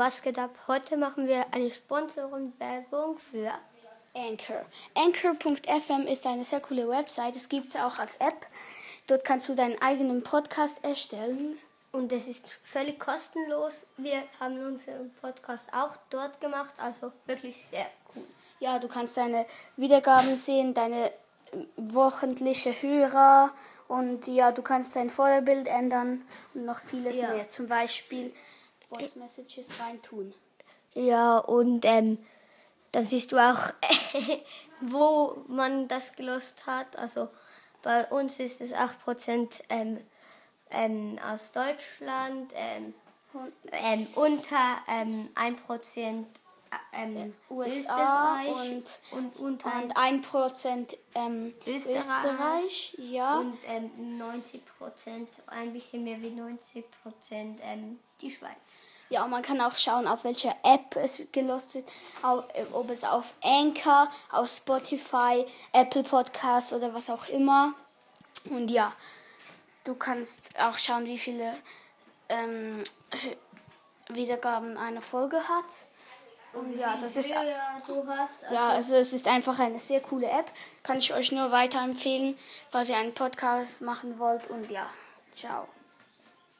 was geht ab? Heute machen wir eine Sponsorenwerbung für Anchor. Anchor.fm ist eine sehr coole Website. Es gibt es auch als App. Dort kannst du deinen eigenen Podcast erstellen. und es ist völlig kostenlos. Wir haben unseren Podcast auch dort gemacht, also wirklich sehr cool. Ja, du kannst deine Wiedergaben sehen, deine wochentliche Hörer und ja, du kannst dein Vorderbild ändern und noch vieles Ja. mehr. Zum Beispiel Voice Messages reintun. Ja, und ähm, dann siehst du auch, wo man das gelost hat. Also bei uns ist es 8% ähm, ähm, aus Deutschland, ähm, ähm, unter ähm, 1% ähm, USA Österreich und, unter Und 1% ähm, Österreich. Österreich. Ja. und ähm, 90% ein bisschen mehr wie 90% ähm, die Schweiz. Ja, man kann auch schauen, auf welcher App es gelost wird, äh, ob es auf Anchor, auf Spotify, Apple Podcast oder was auch immer. Und ja, du kannst auch schauen, wie viele ähm, Wiedergaben eine Folge hat. Und ja, das ist hast. ja, also es ist einfach eine sehr coole App. Kann ich euch nur weiterempfehlen, falls ihr einen Podcast machen wollt. Und ja, ciao.